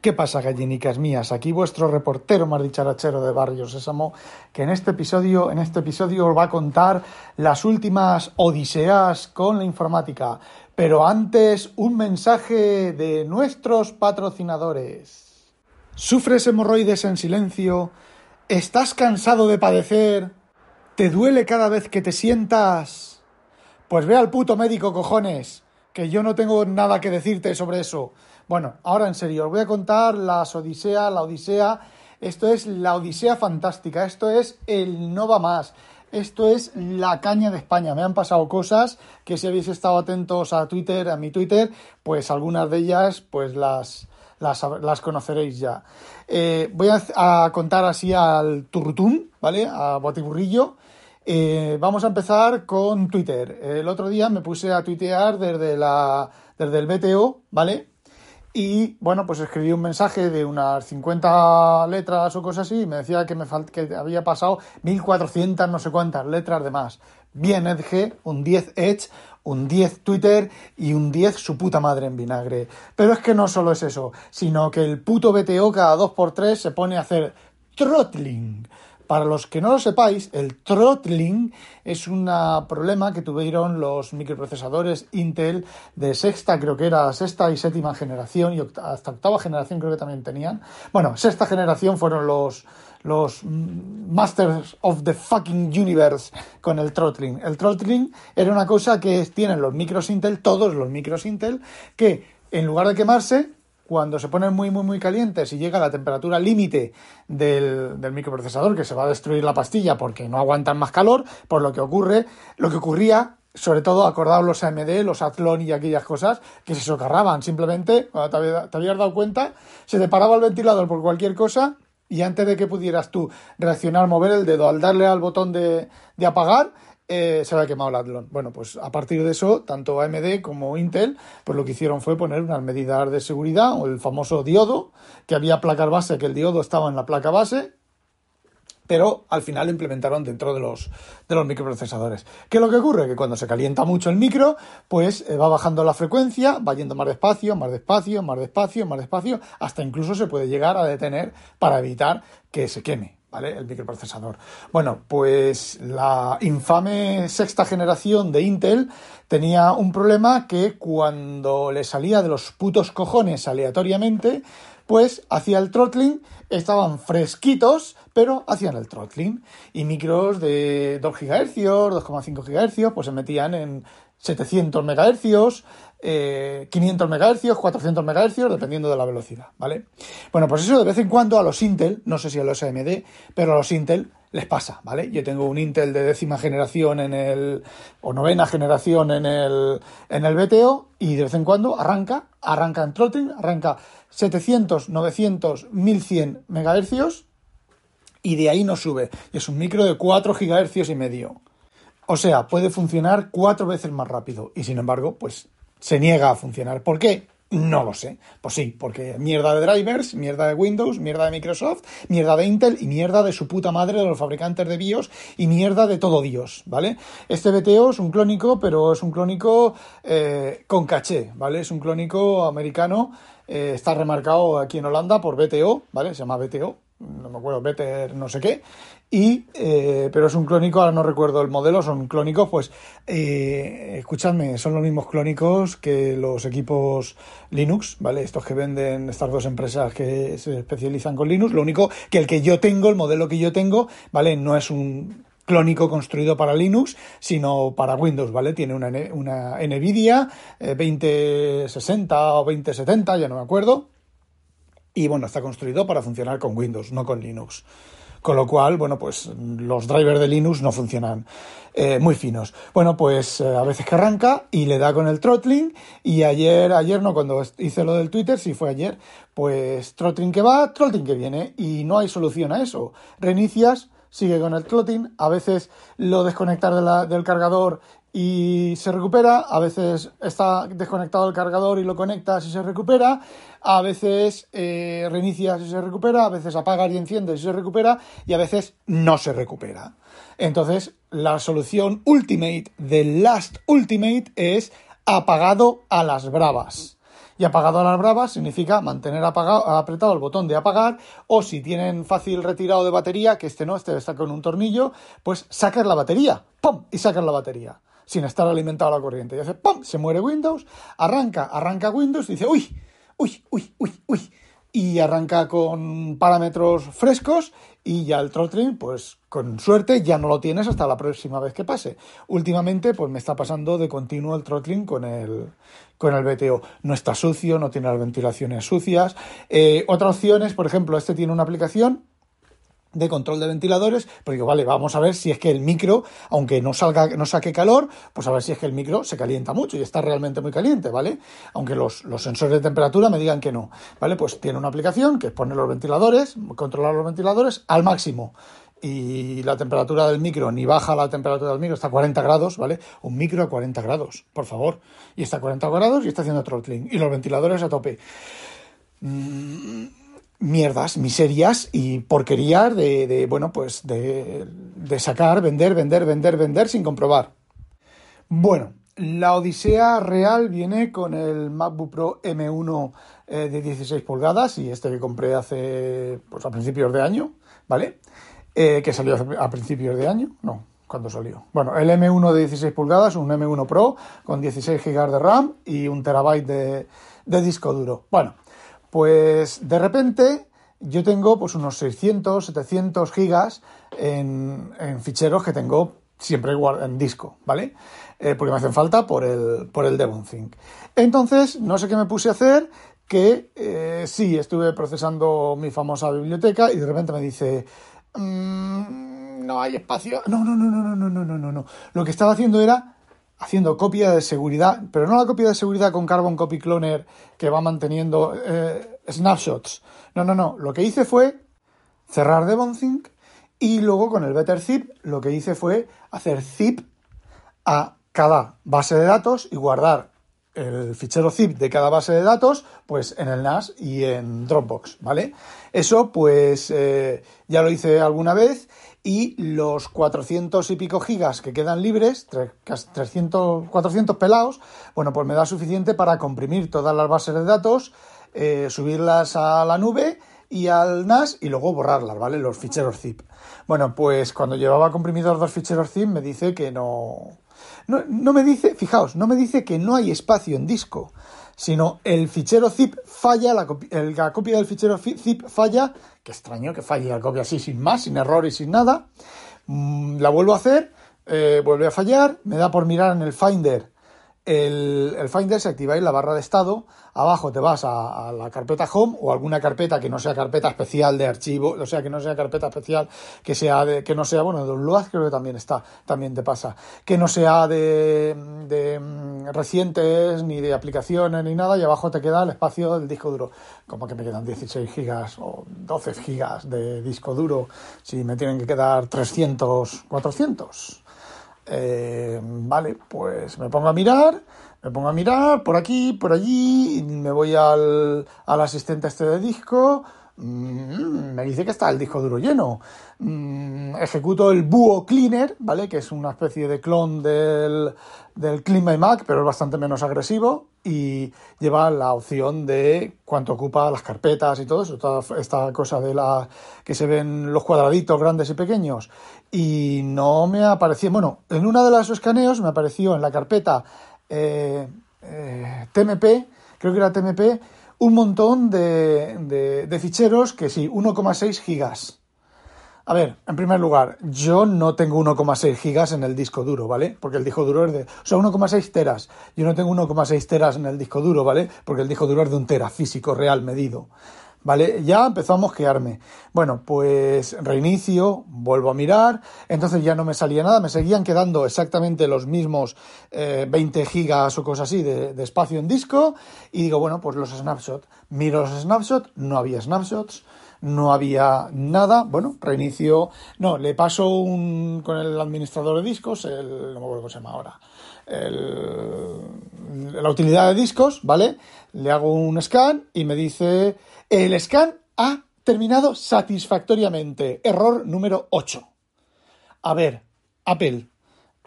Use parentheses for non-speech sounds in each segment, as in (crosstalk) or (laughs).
¿Qué pasa, gallinicas mías? Aquí vuestro reportero más dicharachero de Barrio Sésamo, que en este episodio, en este episodio os va a contar las últimas odiseas con la informática. Pero antes, un mensaje de nuestros patrocinadores. ¿Sufres hemorroides en silencio? ¿Estás cansado de padecer? ¿Te duele cada vez que te sientas? Pues ve al puto médico, cojones, que yo no tengo nada que decirte sobre eso. Bueno, ahora en serio, os voy a contar las Odisea, la Odisea. Esto es la Odisea fantástica, esto es el no va más. Esto es la caña de España. Me han pasado cosas que si habéis estado atentos a Twitter, a mi Twitter, pues algunas de ellas pues las, las, conoceréis ya. Eh, voy a, contar así al turrutún, ¿vale? A botiburrillo. Eh, vamos a empezar con Twitter. El otro día me puse a tuitear desde, la, desde el BTO, ¿vale? Y bueno, pues escribí un mensaje de unas 50 letras o cosas así y me decía que, me que había pasado 1400 no sé cuántas letras de más. Bien Edge, un 10 Edge, un 10 Twitter y un 10 su puta madre en vinagre. Pero es que no solo es eso, sino que el puto BTO cada 2x3 se pone a hacer throttling. Para los que no lo sepáis, el throttling es un problema que tuvieron los microprocesadores Intel de sexta, creo que era sexta y séptima generación, y hasta octava generación creo que también tenían. Bueno, sexta generación fueron los, los Masters of the fucking Universe con el throttling. El throttling era una cosa que tienen los micros Intel, todos los micros Intel, que en lugar de quemarse, cuando se ponen muy, muy, muy calientes y llega a la temperatura límite del, microprocesador, que se va a destruir la pastilla porque no aguantan más calor, por lo que ocurre, lo que ocurría sobre todo acordados los AMD, los Athlon y aquellas cosas que se socarraban. Simplemente, te, habías dado cuenta, se te paraba el ventilador por cualquier cosa y antes de que pudieras tú reaccionar, mover el dedo al darle al botón de, de apagar, eh, se había quemado el Athlon. Bueno, pues a partir de eso, tanto AMD como Intel, pues lo que hicieron fue poner unas medidas de seguridad, o el famoso diodo, que había placas base, que el diodo estaba en la placa base, pero al final lo implementaron dentro de los, de los microprocesadores. ¿Qué es lo que ocurre? Que cuando se calienta mucho el micro, pues eh, va bajando la frecuencia, va yendo más despacio, más despacio, más despacio, más despacio, hasta incluso se puede llegar a detener para evitar que se queme. ¿Vale? El microprocesador. Bueno, pues la infame sexta generación de Intel tenía un problema que cuando le salía de los putos cojones aleatoriamente, pues hacía el throttling, estaban fresquitos, pero hacían el throttling. Y micros de 2 GHz, 2,5 GHz, pues se metían en 700 MHz, 500 MHz, 400 MHz, dependiendo de la velocidad, ¿vale? Bueno, pues eso de vez en cuando a los Intel, no sé si a los AMD, pero a los Intel les pasa, ¿vale? Yo tengo un Intel de décima generación en el, o novena generación en el, en el BTO y de vez en cuando arranca, arranca en throttling, arranca 700, 900, 1100 MHz y de ahí no sube. Y es un micro de 4 GHz y medio. O sea, puede funcionar cuatro veces más rápido y sin embargo, pues se niega a funcionar. ¿Por qué? No lo sé. Pues sí, porque mierda de drivers, mierda de Windows, mierda de Microsoft, mierda de Intel y mierda de su puta madre de los fabricantes de BIOS y mierda de todo Dios, ¿vale? Este BTO es un clónico, pero es un clónico eh, con caché, ¿vale? Es un clónico americano, eh, está remarcado aquí en Holanda por BTO, ¿vale? Se llama BTO, no me acuerdo, Better no sé qué, y, eh, pero es un clónico, ahora no recuerdo el modelo, son clónicos, pues eh, escuchadme, son los mismos clónicos que los equipos Linux, ¿vale? Estos que venden estas dos empresas que se especializan con Linux, lo único que el que yo tengo, el modelo que yo tengo, ¿vale? No es un clónico construido para Linux, sino para Windows, ¿vale? Tiene una, una NVIDIA 2060 eh, o 2070, ya no me acuerdo, y bueno, está construido para funcionar con Windows, no con Linux. Con lo cual, bueno, pues los drivers de Linux no funcionan eh, muy finos. Bueno, pues eh, a veces que arranca y le da con el throttling y ayer, ayer no, cuando hice lo del Twitter, si fue ayer, pues throttling que va, throttling que viene y no hay solución a eso. Reinicias, sigue con el throttling, a veces lo desconectar del cargador y se recupera, a veces está desconectado el cargador y lo conectas y se recupera, a veces eh, reinicias y se recupera, a veces apagas y enciendes y se recupera y a veces no se recupera. Entonces, la solución ultimate del last ultimate es apagado a las bravas. Y apagado a las bravas significa mantener apretado el botón de apagar o si tienen fácil retirado de batería, que este no, este está con un tornillo, pues sacar la batería, ¡pum! y sacar la batería sin estar alimentado a la corriente. Y hace ¡pum! Se muere Windows, arranca, arranca Windows y dice ¡uy! ¡uy! ¡uy! ¡uy! ¡uy! Y arranca con parámetros frescos y ya el throttling, pues con suerte ya no lo tienes hasta la próxima vez que pase. Últimamente, pues me está pasando de continuo el throttling con el, con el BTO. No está sucio, no tiene las ventilaciones sucias. Eh, otra opción es, por ejemplo, este tiene una aplicación de control de ventiladores, pues digo, vale, vamos a ver si es que el micro, aunque no salga, no saque calor, pues a ver si es que el micro se calienta mucho y está realmente muy caliente, ¿vale? Aunque los, sensores de temperatura me digan que no, ¿vale? Pues tiene una aplicación que es poner los ventiladores, controlar los ventiladores al máximo. Y la temperatura del micro, ni baja la temperatura del micro, está a 40 grados, ¿vale? Un micro a 40 grados, por favor. Y está a 40 grados y está haciendo throttling. Y los ventiladores a tope. Mm, mierdas, miserias y porquerías de, bueno, pues de, sacar, vender, vender, vender, vender sin comprobar. Bueno, la odisea real viene con el MacBook Pro M1 eh, de 16 pulgadas y este que compré hace, pues a principios de año, ¿vale? Eh, que salió a principios de año, no, cuando salió? Bueno, el M1 de 16 pulgadas, un M1 Pro con 16 GB de RAM y un terabyte de, de disco duro. Bueno, pues de repente yo tengo pues unos 600, 700 gigas en, ficheros que tengo siempre en disco, ¿vale? Eh, porque me hacen falta por el, por el. Entonces, no sé qué me puse a hacer, que eh, sí, estuve procesando mi famosa biblioteca y de repente me dice, mm, no hay espacio. No, no, no, no, no, no, no, no, no. Lo que estaba haciendo era haciendo copia de seguridad, pero no la copia de seguridad con Carbon Copy Cloner que va manteniendo eh, snapshots. No, no, no. Lo que hice fue cerrar Devonthink y luego con el Better Zip lo que hice fue hacer zip a cada base de datos y guardar el fichero zip de cada base de datos pues en el NAS y en Dropbox, ¿vale? Eso pues eh, ya lo hice alguna vez y los 400 y pico gigas que quedan libres, 300, 400 pelados, bueno, pues me da suficiente para comprimir todas las bases de datos, eh, subirlas a la nube y al NAS y luego borrarlas, ¿vale? Los ficheros zip. Bueno, pues cuando llevaba comprimidos dos ficheros zip me dice que no, no, no me dice, fijaos, no me dice que no hay espacio en disco sino el fichero zip falla, la, copia del fichero zip falla, que extraño que falle la copia así sin más, sin error y sin nada. Mm, la vuelvo a hacer, eh, vuelve a fallar, me da por mirar en el Finder el, el, Finder, si activáis la barra de estado, abajo te vas a, la carpeta Home o alguna carpeta que no sea carpeta especial de archivo, o sea, que no sea carpeta especial, que sea de, que no sea, bueno, de Downloads creo que también está, también te pasa, que no sea de, de mm, recientes, ni de aplicaciones, ni nada, y abajo te queda el espacio del disco duro. Como que me quedan 16 gigas o 12 gigas de disco duro, si me tienen que quedar 300, 400. Eh, vale, pues me pongo a mirar, me pongo a mirar por aquí, por allí, me voy al, al asistente este de disco, mm, me dice que está el disco duro lleno. Mm, ejecuto el Buo Cleaner, ¿vale? Que es una especie de clon del, del Clean My Mac, pero es bastante menos agresivo y lleva la opción de cuánto ocupa las carpetas y todo eso, toda esta cosa de la que se ven los cuadraditos grandes y pequeños. Y no me apareció, bueno, en una de las escaneos me apareció en la carpeta eh, eh, TMP, creo que era TMP, un montón de, de ficheros que sí, 1,6 gigas. A ver, en primer lugar, yo no tengo 1,6 gigas en el disco duro, ¿vale? Porque el disco duro es de... O sea, 1,6 teras. Yo no tengo 1,6 teras en el disco duro, ¿vale? Porque el disco duro es de un tera físico, real, medido. ¿vale? Ya empezó a mosquearme. Bueno, pues reinicio, vuelvo a mirar, entonces ya no me salía nada, me seguían quedando exactamente los mismos 20 eh, gigas o cosas así de, de, espacio en disco, y digo, bueno, pues los snapshots. Miro los snapshots, no había snapshots, no había nada, bueno, reinicio, no, le paso un, con el administrador de discos, el, no me acuerdo cómo se llama ahora, la utilidad de discos, ¿vale? Le hago un scan y me dice, el scan ha terminado satisfactoriamente, error número 8. A ver, Apple,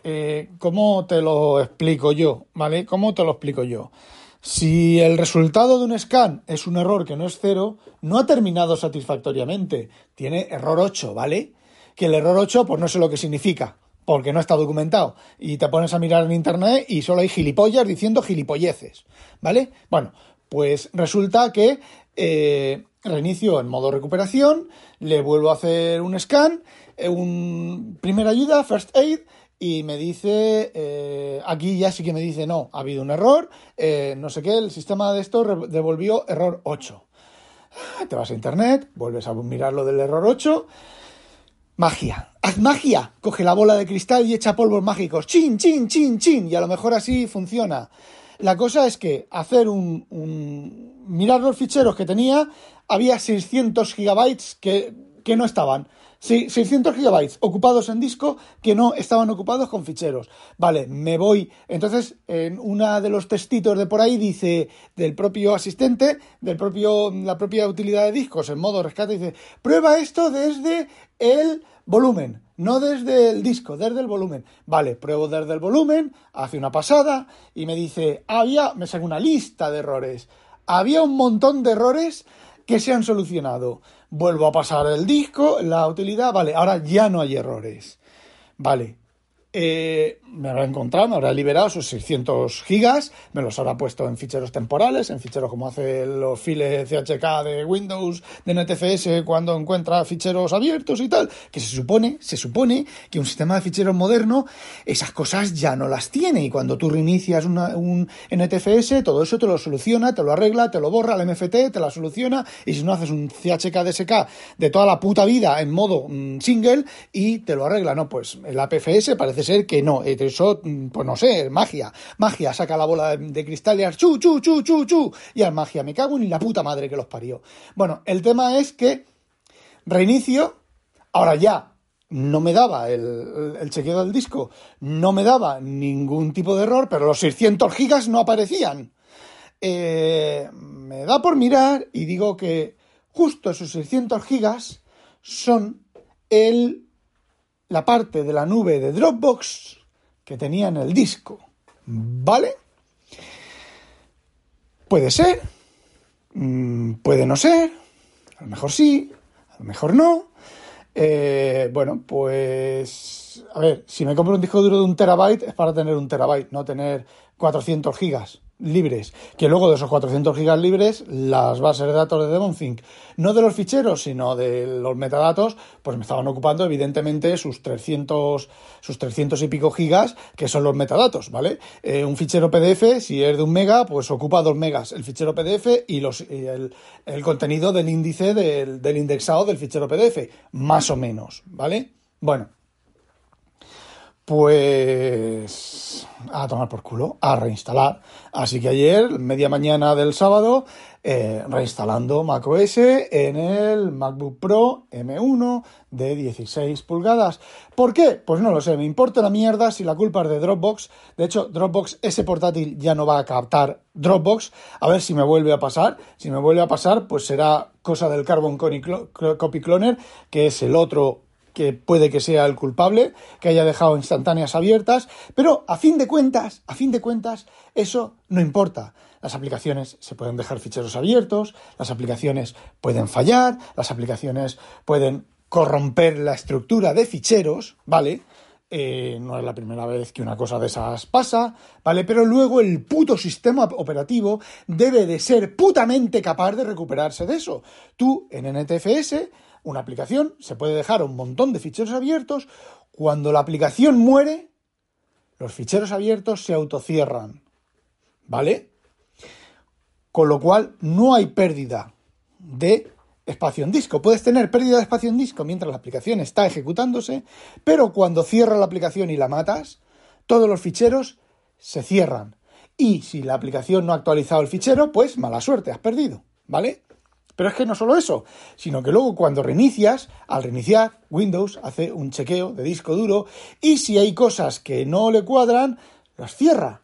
eh, ¿cómo te lo explico yo? ¿Vale? ¿Cómo te lo explico yo? Si el resultado de un scan es un error que no es cero, no ha terminado satisfactoriamente. Tiene error 8, ¿vale? Que el error 8, pues no sé lo que significa, porque no está documentado. Y te pones a mirar en internet y solo hay gilipollas diciendo gilipolleces, ¿vale? Bueno, pues resulta que eh, reinicio en modo recuperación, le vuelvo a hacer un scan, eh, un primera ayuda, first aid, y me dice, eh, aquí ya sí que me dice, no, ha habido un error, eh, no sé qué, el sistema de esto devolvió error 8. (laughs) Te vas a internet, vuelves a mirar lo del error 8. Magia, haz magia, coge la bola de cristal y echa polvos mágicos, chin, chin, chin, chin, y a lo mejor así funciona. La cosa es que hacer un, un mirar los ficheros que tenía, había 600 gigabytes que, que no estaban. Sí, 600 gigabytes ocupados en disco que no estaban ocupados con ficheros. Vale, me voy. Entonces, en una de los testitos de por ahí dice del propio asistente, del propio, la propia utilidad de discos en modo rescate, dice, prueba esto desde el volumen, no desde el disco, desde el volumen. Vale, pruebo desde el volumen, hace una pasada y me dice, había, me saca una lista de errores. Había un montón de errores que se han solucionado. Vuelvo a pasar el disco, la utilidad, vale, ahora ya no hay errores. Vale, eh, me habrá encontrado, me habrá liberado sus 600 gigas, me los habrá puesto en ficheros temporales, en ficheros como hace los files CHK de Windows, de NTFS, cuando encuentra ficheros abiertos y tal, que se supone, se supone que un sistema de ficheros moderno, esas cosas ya no las tiene, y cuando tú reinicias un NTFS, todo eso te lo soluciona, te lo arregla, te lo borra, el MFT te la soluciona, y si no haces un CHK DSK de toda la puta vida en modo mm, single, y te lo arregla, no, pues el APFS parece ser que no, eh, eso, mm, pues no sé, magia, magia, saca la bola de, cristal y chu, chu, chu, chu, chu, y al magia, me cago en la puta madre que los parió. Bueno, el tema es que reinicio, ahora ya no me daba el, el, chequeo del disco, no me daba ningún tipo de error, pero los 600 gigas no aparecían. Eh, me da por mirar y digo que justo esos 600 gigas son el la parte de la nube de Dropbox que tenía en el disco. ¿Vale? Puede ser, mm, puede no ser, a lo mejor sí, a lo mejor no. Eh, bueno, pues a ver, si me compro un disco duro de un terabyte es para tener un terabyte, no tener 400 gigas libres, que luego de esos 400 gigas libres, las bases de datos de DevonThink, no de los ficheros, sino de los metadatos, pues me estaban ocupando evidentemente sus 300, sus 300 y pico gigas, que son los metadatos, ¿vale? Eh, un fichero PDF, si es de un mega, pues ocupa 2 megas el fichero PDF y, los, el, contenido del índice del, del indexado del fichero PDF, más o menos, ¿vale? Bueno, pues a tomar por culo, a reinstalar. Así que ayer, media mañana del sábado, eh, reinstalando macOS en el MacBook Pro M1 de 16 pulgadas. ¿Por qué? Pues no lo sé, me importa la mierda si la culpa es de Dropbox. De hecho, Dropbox, ese portátil ya no va a captar Dropbox. A ver si me vuelve a pasar. Si me vuelve a pasar, pues será cosa del Carbon Copy Cloner, que es el otro que puede que sea el culpable, que haya dejado instantáneas abiertas, pero a fin de cuentas, a fin de cuentas, eso no importa. Las aplicaciones se pueden dejar ficheros abiertos, las aplicaciones pueden fallar, las aplicaciones pueden corromper la estructura de ficheros, ¿vale? Eh, no es la primera vez que una cosa de esas pasa, ¿vale? Pero luego el puto sistema operativo debe de ser putamente capaz de recuperarse de eso. Tú en NTFS una aplicación se puede dejar un montón de ficheros abiertos. Cuando la aplicación muere, los ficheros abiertos se autocierran. ¿Vale? Con lo cual no hay pérdida de espacio en disco. Puedes tener pérdida de espacio en disco mientras la aplicación está ejecutándose, pero cuando cierra la aplicación y la matas, todos los ficheros se cierran. Y si la aplicación no ha actualizado el fichero, pues mala suerte, has perdido, ¿vale? Pero es que no solo eso, sino que luego cuando reinicias, al reiniciar, Windows hace un chequeo de disco duro y si hay cosas que no le cuadran, las cierra.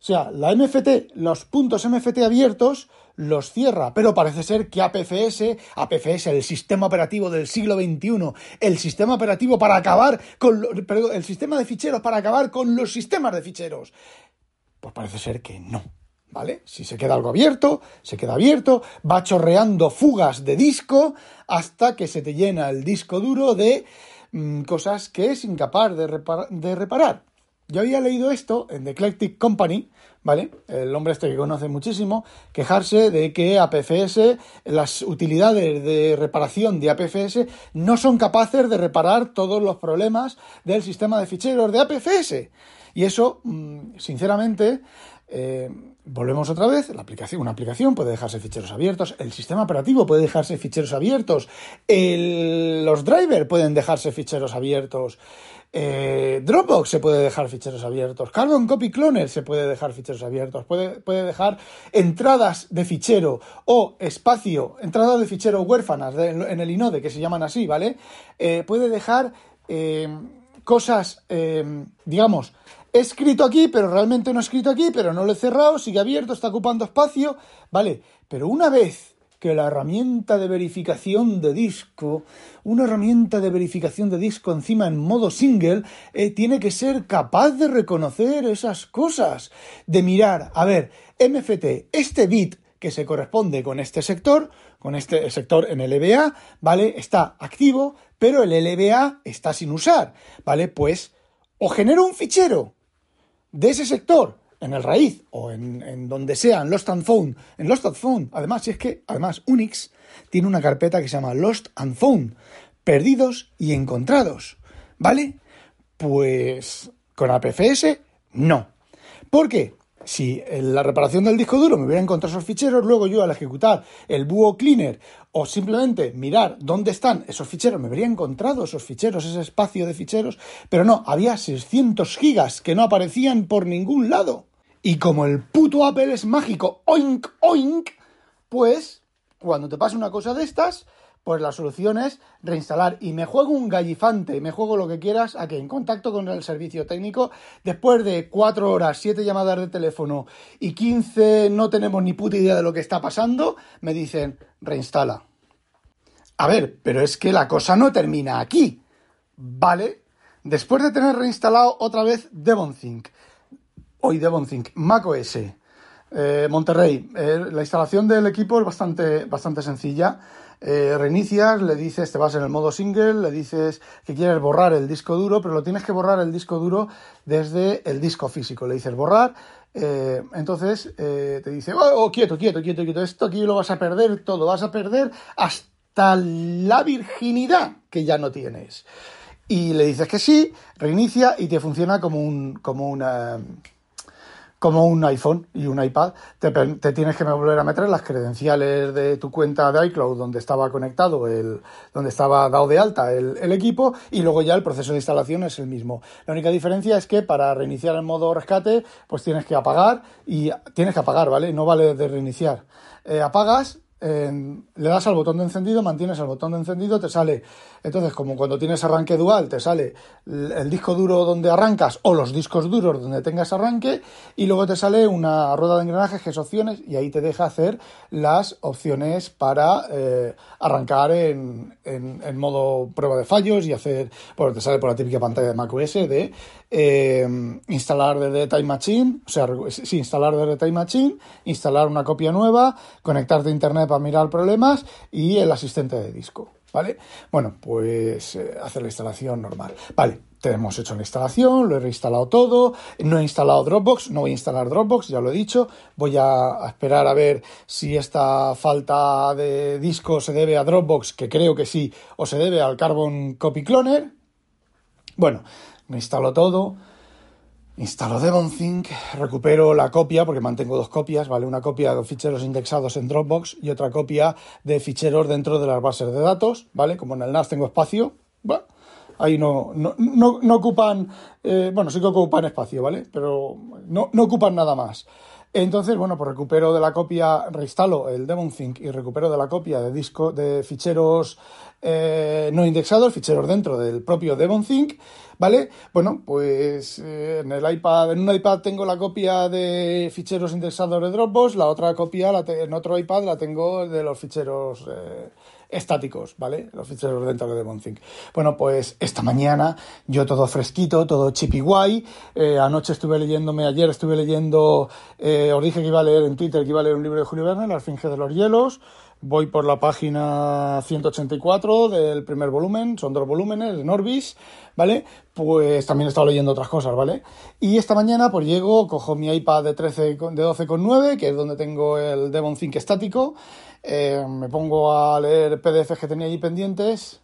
O sea, la MFT, los puntos MFT abiertos, los cierra, pero parece ser que APFS, APFS, el sistema operativo del siglo XXI, el sistema operativo para acabar con, el sistema de ficheros para acabar con los sistemas de ficheros. Pues parece ser que no, ¿vale? Si se queda algo abierto, se queda abierto, va chorreando fugas de disco hasta que se te llena el disco duro de mm, cosas que es incapaz de, de reparar. Yo había leído esto en The Eclectic Company, ¿vale? El hombre este que conoce muchísimo, quejarse de que APFS, las utilidades de reparación de APFS no son capaces de reparar todos los problemas del sistema de ficheros de APFS. Y eso, mm, sinceramente, eh, volvemos otra vez, la aplicación, una aplicación puede dejarse ficheros abiertos, el sistema operativo puede dejarse ficheros abiertos, los drivers pueden dejarse ficheros abiertos, eh, Dropbox se puede dejar ficheros abiertos. Carbon Copy Cloner se puede dejar ficheros abiertos. Puede, puede dejar entradas de fichero o espacio, entradas de fichero huérfanas en el inode, que se llaman así, ¿vale? Eh, puede dejar eh, cosas, digamos, he escrito aquí, pero realmente no he escrito aquí, pero no lo he cerrado, sigue abierto, está ocupando espacio, ¿vale? Pero una vez que la herramienta de verificación de disco, una herramienta de verificación de disco encima en modo single, eh, tiene que ser capaz de reconocer esas cosas, de mirar, a ver, MFT, este bit que se corresponde con este sector, con este sector en LBA, ¿vale? Está activo, pero el LBA está sin usar, ¿vale? Pues o genero un fichero de ese sector en el raíz o en, donde sea, en Lost and Found, en Lost and Found, además, si es que, además, Unix tiene una carpeta que se llama Lost and Found, perdidos y encontrados, ¿vale? Pues con APFS, no. ¿Por qué? Si en la reparación del disco duro me hubiera encontrado esos ficheros, luego yo al ejecutar el Buo Cleaner o simplemente mirar dónde están esos ficheros, me habría encontrado esos ficheros, ese espacio de ficheros, pero no, había 600 gigas que no aparecían por ningún lado. Y como el puto Apple es mágico, oink, oink, pues cuando te pasa una cosa de estas, pues la solución es reinstalar. Y me juego un gallifante, me juego lo que quieras, a que en contacto con el servicio técnico, después de cuatro horas, siete llamadas de teléfono y 15 no tenemos ni puta idea de lo que está pasando, me dicen reinstala. A ver, pero es que la cosa no termina aquí. ¿Vale? Después de tener reinstalado otra vez DevonThink, hoy DevonThink, macOS, eh, Monterrey, eh, la instalación del equipo es bastante, bastante sencilla. Eh, reinicias, le dices, te vas en el modo single, le dices que quieres borrar el disco duro, pero lo tienes que borrar el disco duro desde el disco físico. Le dices borrar, eh, entonces eh, te dice, oh, oh, quieto, quieto, quieto, quieto, esto aquí lo vas a perder todo, vas a perder hasta la virginidad que ya no tienes. Y le dices que sí, reinicia y te funciona como un, como una como un iPhone y un iPad, te, tienes que volver a meter las credenciales de tu cuenta de iCloud donde estaba conectado, el, donde estaba dado de alta el, el, equipo y luego ya el proceso de instalación es el mismo. La única diferencia es que para reiniciar el modo rescate, pues tienes que apagar y tienes que apagar, ¿vale? No vale de reiniciar. Eh, apagas le das al botón de encendido, mantienes el botón de encendido, te sale, entonces como cuando tienes arranque dual, te sale el disco duro donde arrancas o los discos duros donde tengas arranque y luego te sale una rueda de engranajes que es opciones y ahí te deja hacer las opciones para eh, arrancar en, en, modo prueba de fallos y hacer, bueno, te sale por la típica pantalla de macOS de eh, instalar desde Time Machine, o sea, sí, instalar desde Time Machine, instalar una copia nueva, conectarte a Internet para mirar problemas y el asistente de disco, ¿vale? Bueno, pues eh, hacer la instalación normal. Vale, tenemos hecho la instalación, lo he reinstalado todo, no he instalado Dropbox, no voy a instalar Dropbox, ya lo he dicho, voy a esperar a ver si esta falta de disco se debe a Dropbox, que creo que sí, o se debe al Carbon Copy Cloner. Bueno, me instalo todo, Instalo DevonThink, recupero la copia, porque mantengo dos copias, ¿vale? Una copia de ficheros indexados en Dropbox y otra copia de ficheros dentro de las bases de datos, ¿vale? Como en el NAS tengo espacio, bueno, ahí no, no, no, ocupan, eh, bueno, sí que ocupan espacio, ¿vale? Pero no, no ocupan nada más. Entonces, bueno, pues recupero de la copia, reinstalo el DevonThink y recupero de la copia de disco de ficheros eh, no indexados, ficheros dentro del propio DevonThink, ¿vale? Bueno, pues eh, en el iPad, en un iPad tengo la copia de ficheros indexados de Dropbox, la otra copia la en otro iPad la tengo de los ficheros eh, estáticos, ¿vale? Los ficheros dentro de DevonThink. Bueno, pues esta mañana yo todo fresquito, todo chippy guay. anoche estuve leyéndome, ayer estuve leyendo, os dije que iba a leer en Twitter que iba a leer un libro de Julio Verne, La Finge de los Hielos. Voy por la página 184 del primer volumen, son dos volúmenes de Norbis, ¿vale? Pues también he estado leyendo otras cosas, ¿vale? Y esta mañana pues llego, cojo mi iPad de, 13, de 12,9, que es donde tengo el Devon Think estático, eh, me pongo a leer PDFs que tenía ahí pendientes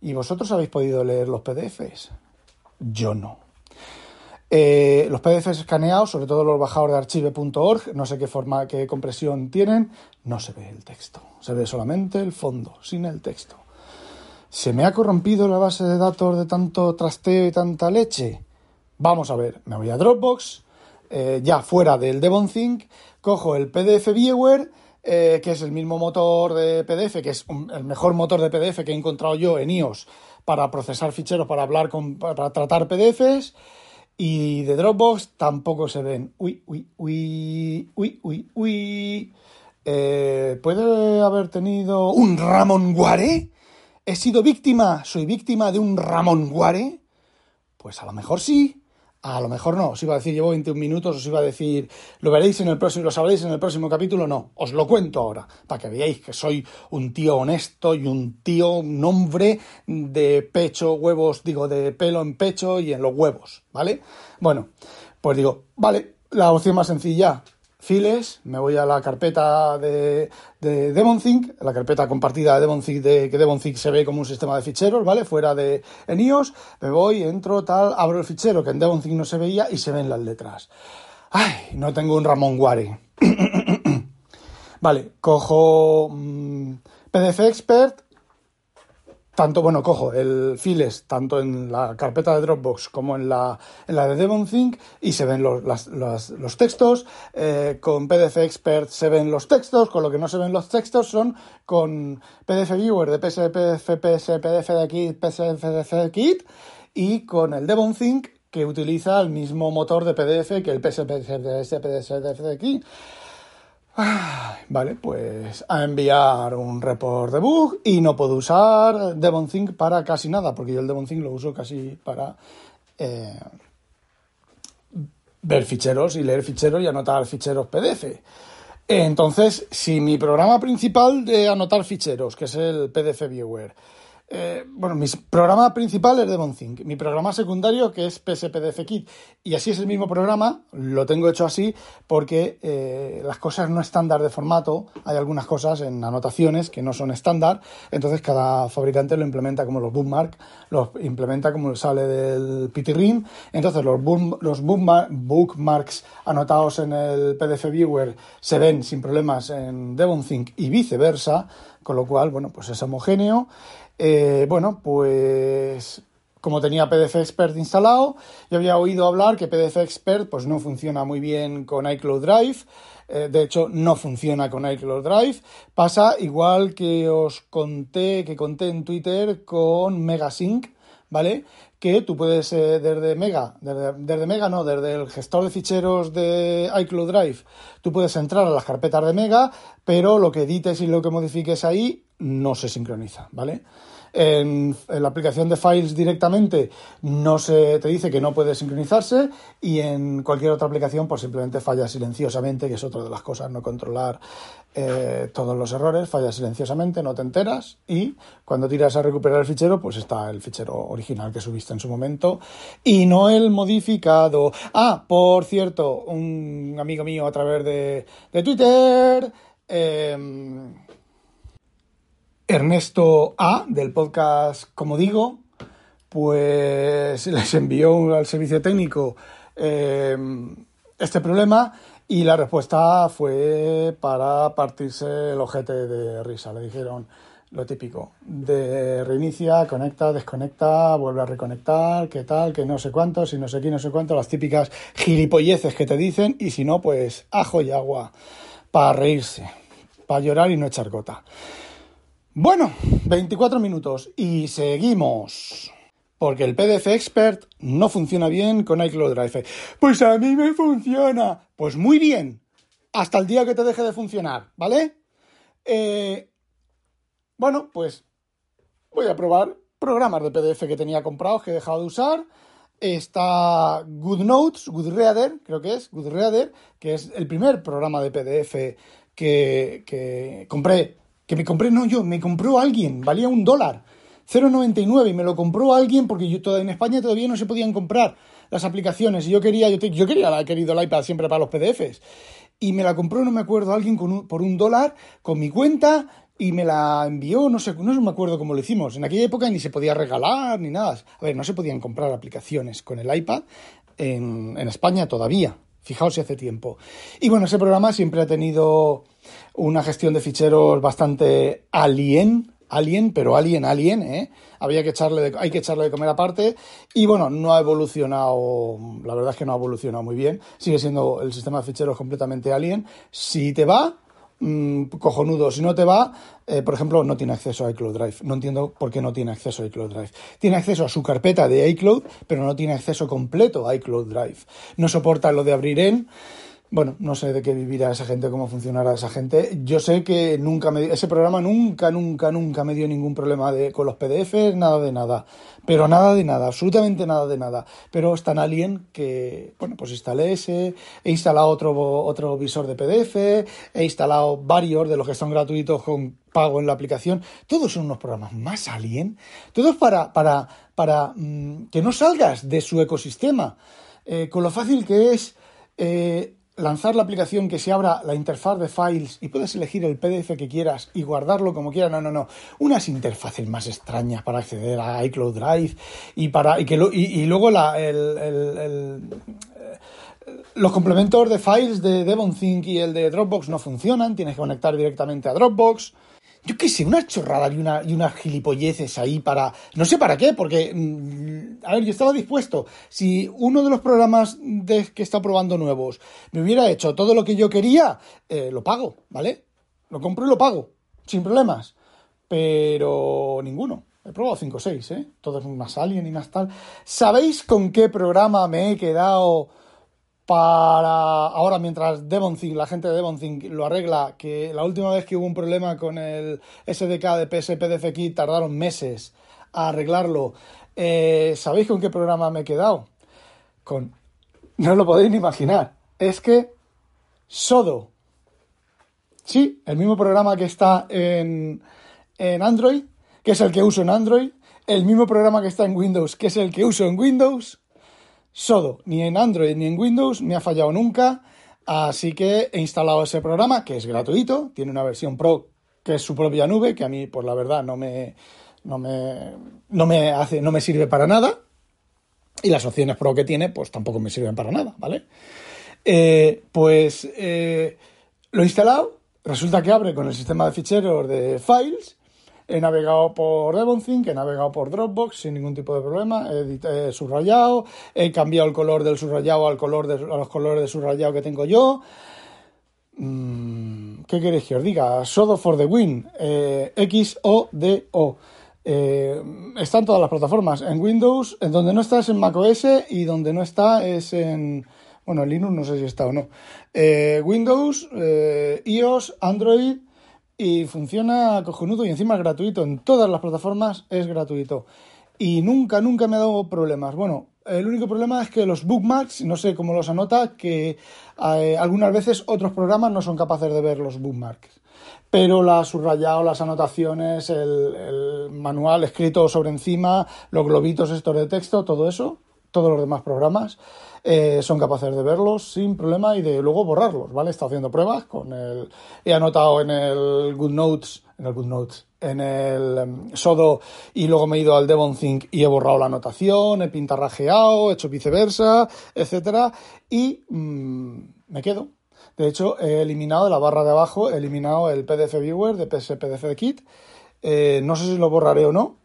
y vosotros habéis podido leer los PDFs. Yo no. Eh, los PDFs escaneados, sobre todo los bajados de archive.org, no sé qué forma, qué compresión tienen, no se ve el texto, se ve solamente el fondo, sin el texto. ¿Se me ha corrompido la base de datos de tanto trasteo y tanta leche? Vamos a ver, me voy a Dropbox, eh, ya fuera del DevonThink, cojo el PDF Viewer, eh, que es el mismo motor de PDF, que es el mejor motor de PDF que he encontrado yo en iOS para procesar ficheros, para hablar con, para tratar PDFs. Y de Dropbox tampoco se ven. Uy, uy, uy, uy, uy, uy. Eh, ¿Puede haber tenido un Ramón Guare? ¿He sido víctima? ¿Soy víctima de un Ramón Guare? Pues a lo mejor sí. A lo mejor no, os iba a decir llevo 21 minutos, os iba a decir, lo veréis en el próximo, lo sabréis en el próximo capítulo, no, os lo cuento ahora, para que veáis que soy un tío honesto y un tío, un hombre de pecho, huevos, digo, de pelo en pecho y en los huevos, ¿vale? Bueno, pues digo, vale, la opción más sencilla, files, me voy a la carpeta de, de DevonThink, la carpeta compartida de DevonThink, de, que DevonThink se ve como un sistema de ficheros, ¿vale? Fuera de en iOS, me voy, entro, tal, abro el fichero que en DevonThink no se veía y se ven las letras. Ay, no tengo un Ramón Guare. (coughs) vale, cojo mm, PDF Expert, tanto, bueno, cojo el files tanto en la carpeta de Dropbox como en la, en la de DevonThink y se ven los, los textos. Eh, con PDF Expert se ven los textos, con lo que no se ven los textos son con PDF Viewer de PSPF, PDF de Kit, PSPF Kit y con el DevonThink que utiliza el mismo motor de PDF que el PSPF de Kit. Vale, pues a enviar un report de bug y no puedo usar DevonThink para casi nada, porque yo el DevonThink lo uso casi para eh, ver ficheros y leer ficheros y anotar ficheros PDF. Entonces, si mi programa principal de anotar ficheros, que es el PDF Viewer, eh, bueno, mi programa principal es DevonThink, mi programa secundario que es PSPDF Kit y así es el mismo programa, lo tengo hecho así porque eh, las cosas no estándar de formato, hay algunas cosas en anotaciones que no son estándar, entonces cada fabricante lo implementa como los bookmarks, los implementa como sale del PTRIN, entonces los, los bookmarks anotados en el PDF Viewer se ven sin problemas en DevonThink y viceversa, con lo cual, bueno, pues es homogéneo. Eh, bueno, pues como tenía PDF Expert instalado, yo había oído hablar que PDF Expert pues no funciona muy bien con iCloud Drive. Eh, de hecho, no funciona con iCloud Drive. Pasa igual que os conté, que conté en Twitter con Megasync, ¿vale? Que tú puedes eh, desde Mega, desde, desde, Mega no, desde el gestor de ficheros de iCloud Drive, tú puedes entrar a las carpetas de Mega, pero lo que edites y lo que modifiques ahí no se sincroniza, ¿vale? En, la aplicación de Files directamente no se te dice que no puede sincronizarse y en cualquier otra aplicación pues simplemente falla silenciosamente, que es otra de las cosas, no controlar eh, todos los errores, falla silenciosamente, no te enteras y cuando tiras a recuperar el fichero pues está el fichero original que subiste en su momento y no el modificado. Ah, por cierto, un amigo mío a través de, de Twitter... Eh, Ernesto A, del podcast Como Digo, pues (laughs) les envió al servicio técnico eh, este problema y la respuesta fue para partirse el ojete de risa. Le dijeron lo típico, de reinicia, conecta, desconecta, vuelve a reconectar, qué tal, que no sé cuántos, y no sé qué, no sé cuánto, las típicas gilipolleces que te dicen, y si no, pues ajo y agua para reírse, para llorar y no echar gota. Bueno, 24 minutos y seguimos. Porque el PDF Expert no funciona bien con iCloud Drive. Pues a mí me funciona. Pues muy bien. Hasta el día que te deje de funcionar, ¿vale? Eh, bueno, pues voy a probar programas de PDF que tenía comprados, que he dejado de usar. Está GoodNotes, GoodReader, creo que es, GoodReader, que es el primer programa de PDF que, que compré. Que me compré, no yo, me compró alguien, valía un dólar. 0,99 y me lo compró alguien porque yo todavía en España todavía no se podían comprar las aplicaciones y yo quería, yo, quería, he querido el iPad siempre para los PDFs y me la compró, no me acuerdo, alguien con por un dólar con mi cuenta y me la envió, no sé, no me acuerdo cómo lo hicimos. En aquella época ni se podía regalar ni nada. A ver, no se podían comprar aplicaciones con el iPad en, en España todavía. Fijaos si hace tiempo. Y bueno, ese programa siempre ha tenido una gestión de ficheros bastante alien, alien, pero alien, alien, ¿eh? Había que echarle hay que echarle de comer aparte. Y bueno, no ha evolucionado, la verdad es que no ha evolucionado muy bien. Sigue siendo el sistema de ficheros completamente alien. Si te va, mmm, cojonudo. Si no te va, eh, por ejemplo, no tiene acceso a iCloud Drive. No entiendo por qué no tiene acceso a iCloud Drive. Tiene acceso a su carpeta de iCloud, pero no tiene acceso completo a iCloud Drive. No soporta lo de abrir en. Bueno, no sé de qué vivirá esa gente, cómo funcionará esa gente. Yo sé que nunca me, ese programa nunca, nunca, nunca me dio ningún problema de, con los PDFs, nada de nada. Pero nada de nada, absolutamente nada de nada. Pero es tan alien que, bueno, pues instalé ese, he instalado otro, otro visor de PDF, he instalado varios de los que son gratuitos con pago en la aplicación. Todos son unos programas más alien. Todos para, para, para mmm, que no salgas de su ecosistema. Eh, con lo fácil que es. Eh, lanzar la aplicación que se abra la interfaz de files y puedes elegir el PDF que quieras y guardarlo como quieras. No, no, no. Unas interfaces más extrañas para acceder a iCloud Drive y para y que lo, y, y, luego la, el, el, el, los complementos de files de DevonThink y el de Dropbox no funcionan. Tienes que conectar directamente a Dropbox yo qué sé, una chorrada y, una, unas gilipolleces ahí para... No sé para qué, porque... A ver, yo estaba dispuesto. Si uno de los programas de, que está probando nuevos me hubiera hecho todo lo que yo quería, eh, lo pago, ¿vale? Lo compro y lo pago, sin problemas. Pero ninguno. He probado 5 o 6, ¿eh? Todos más alien y más tal. ¿Sabéis con qué programa me he quedado para ahora mientras Devonthink, la gente de Devonthink lo arregla, que la última vez que hubo un problema con el SDK de PSPDFKit tardaron meses a arreglarlo. Eh, ¿Sabéis con qué programa me he quedado? Con... No lo podéis ni imaginar. Es que Sodo. Sí, el mismo programa que está en, en Android, que es el que uso en Android, el mismo programa que está en Windows, que es el que uso en Windows, Sodo, ni en Android ni en Windows me ha fallado nunca, así que he instalado ese programa que es gratuito, tiene una versión Pro que es su propia nube, que a mí, por la verdad, no me, no me, no me hace, no me sirve para nada. Y las opciones Pro que tiene, pues tampoco me sirven para nada, ¿vale? Eh, pues eh, lo he instalado, resulta que abre con el sistema de ficheros de files He navegado por Devonthink, he navegado por Dropbox sin ningún tipo de problema, he, subrayado, he cambiado el color del subrayado al color de, a los colores de subrayado que tengo yo. Mm, ¿Qué queréis que os diga? Sodo for the win, eh, X-O-D-O. Eh, está en todas las plataformas. En Windows, en donde no está es en macOS y donde no está es en. Bueno, en Linux no sé si está o no. Eh, Windows, eh, iOS, Android, y funciona cojonudo y encima es gratuito. En todas las plataformas es gratuito. Y nunca, nunca me ha dado problemas. Bueno, el único problema es que los bookmarks, no sé cómo los anota, que eh, algunas veces otros programas no son capaces de ver los bookmarks. Pero la subrayado, las anotaciones, el, el manual escrito sobre encima, los globitos estos de texto, todo eso, todos los demás programas, eh, son capaces de verlos sin problema y de luego borrarlos, ¿vale? Estado haciendo pruebas con el... He anotado en el Good Notes, en el Good Notes, en el em, Sodo y luego me he ido al Devon Think y he borrado la anotación, he pintarrajeado, he hecho viceversa, etcétera, y mm, me quedo. De hecho, he eliminado la barra de abajo, he eliminado el PDF Viewer de PS PDF de Kit. Eh, no sé si lo borraré o no,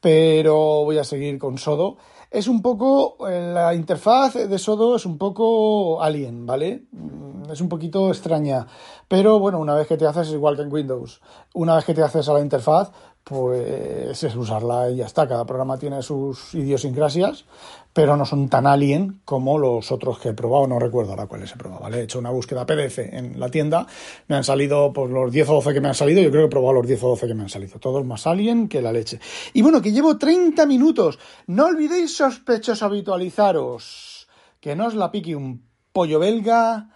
pero voy a seguir con Sodo. Es un poco, eh, la interfaz de Sodo es un poco alien, ¿vale? Mm, es un poquito extraña. Pero bueno, una vez que te haces, igual que en Windows, una vez que te haces a la interfaz, pues es usarla y ya está. Cada programa tiene sus idiosincrasias, pero no son tan alien como los otros que he probado. No recuerdo ahora cuáles he probado. He hecho una búsqueda PDF en la tienda. Me han salido pues, los 10 o 12 que me han salido. Yo creo que he probado los 10 o 12 que me han salido. Todos más alien que la leche. Y bueno, que llevo 30 minutos. No olvidéis, sospechosos, habitualizaros. Que no os la pique un pollo belga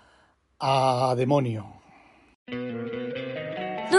a demonio.